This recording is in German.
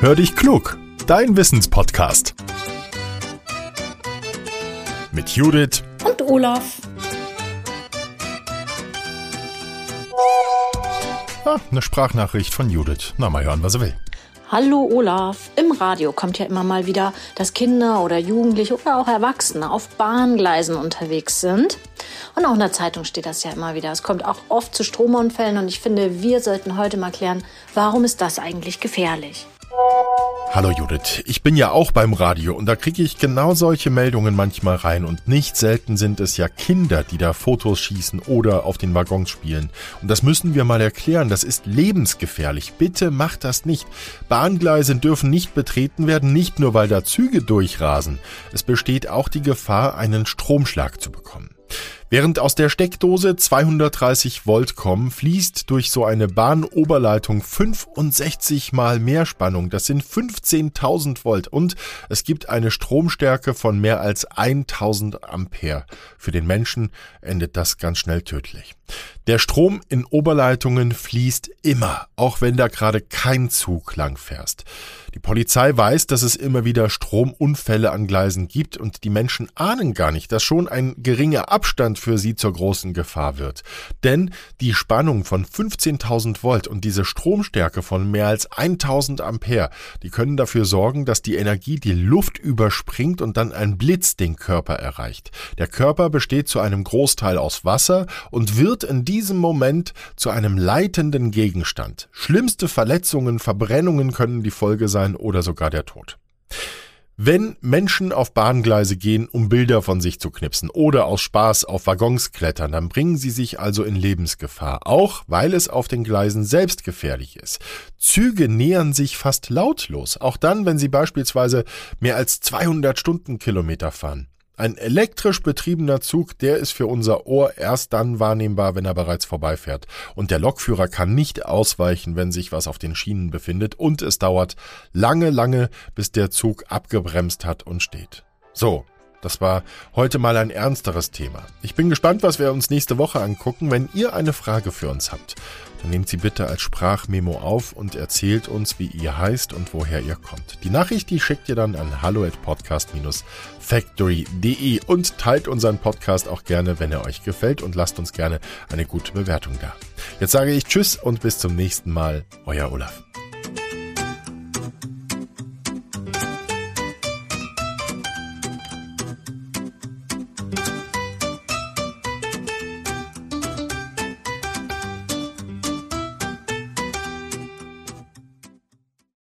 Hör dich klug, dein Wissenspodcast. Mit Judith und Olaf. Ah, eine Sprachnachricht von Judith. Na, mal hören, was er will. Hallo Olaf. Im Radio kommt ja immer mal wieder, dass Kinder oder Jugendliche oder auch Erwachsene auf Bahngleisen unterwegs sind. Und auch in der Zeitung steht das ja immer wieder. Es kommt auch oft zu Stromunfällen und ich finde, wir sollten heute mal klären, warum ist das eigentlich gefährlich? Hallo Judith, ich bin ja auch beim Radio und da kriege ich genau solche Meldungen manchmal rein und nicht selten sind es ja Kinder, die da Fotos schießen oder auf den Waggons spielen. Und das müssen wir mal erklären, das ist lebensgefährlich. Bitte macht das nicht. Bahngleise dürfen nicht betreten werden, nicht nur weil da Züge durchrasen. Es besteht auch die Gefahr, einen Stromschlag zu bekommen. Während aus der Steckdose 230 Volt kommen, fließt durch so eine Bahnoberleitung 65 mal mehr Spannung. Das sind 15.000 Volt und es gibt eine Stromstärke von mehr als 1000 Ampere. Für den Menschen endet das ganz schnell tödlich. Der Strom in Oberleitungen fließt immer, auch wenn da gerade kein Zug lang fährst. Die Polizei weiß, dass es immer wieder Stromunfälle an Gleisen gibt und die Menschen ahnen gar nicht, dass schon ein geringer Abstand für sie zur großen Gefahr wird. Denn die Spannung von 15.000 Volt und diese Stromstärke von mehr als 1000 Ampere, die können dafür sorgen, dass die Energie die Luft überspringt und dann ein Blitz den Körper erreicht. Der Körper besteht zu einem Großteil aus Wasser und wird in diesem Moment zu einem leitenden Gegenstand. Schlimmste Verletzungen, Verbrennungen können die Folge sein oder sogar der Tod. Wenn Menschen auf Bahngleise gehen, um Bilder von sich zu knipsen oder aus Spaß auf Waggons klettern, dann bringen sie sich also in Lebensgefahr, auch weil es auf den Gleisen selbst gefährlich ist. Züge nähern sich fast lautlos, auch dann, wenn sie beispielsweise mehr als 200 Stundenkilometer fahren. Ein elektrisch betriebener Zug, der ist für unser Ohr erst dann wahrnehmbar, wenn er bereits vorbeifährt. Und der Lokführer kann nicht ausweichen, wenn sich was auf den Schienen befindet. Und es dauert lange, lange, bis der Zug abgebremst hat und steht. So, das war heute mal ein ernsteres Thema. Ich bin gespannt, was wir uns nächste Woche angucken. Wenn ihr eine Frage für uns habt, dann nehmt sie bitte als Sprachmemo auf und erzählt uns, wie ihr heißt und woher ihr kommt. Die Nachricht, die schickt ihr dann an hallo at podcast-factory.de und teilt unseren Podcast auch gerne, wenn er euch gefällt und lasst uns gerne eine gute Bewertung da. Jetzt sage ich Tschüss und bis zum nächsten Mal. Euer Olaf.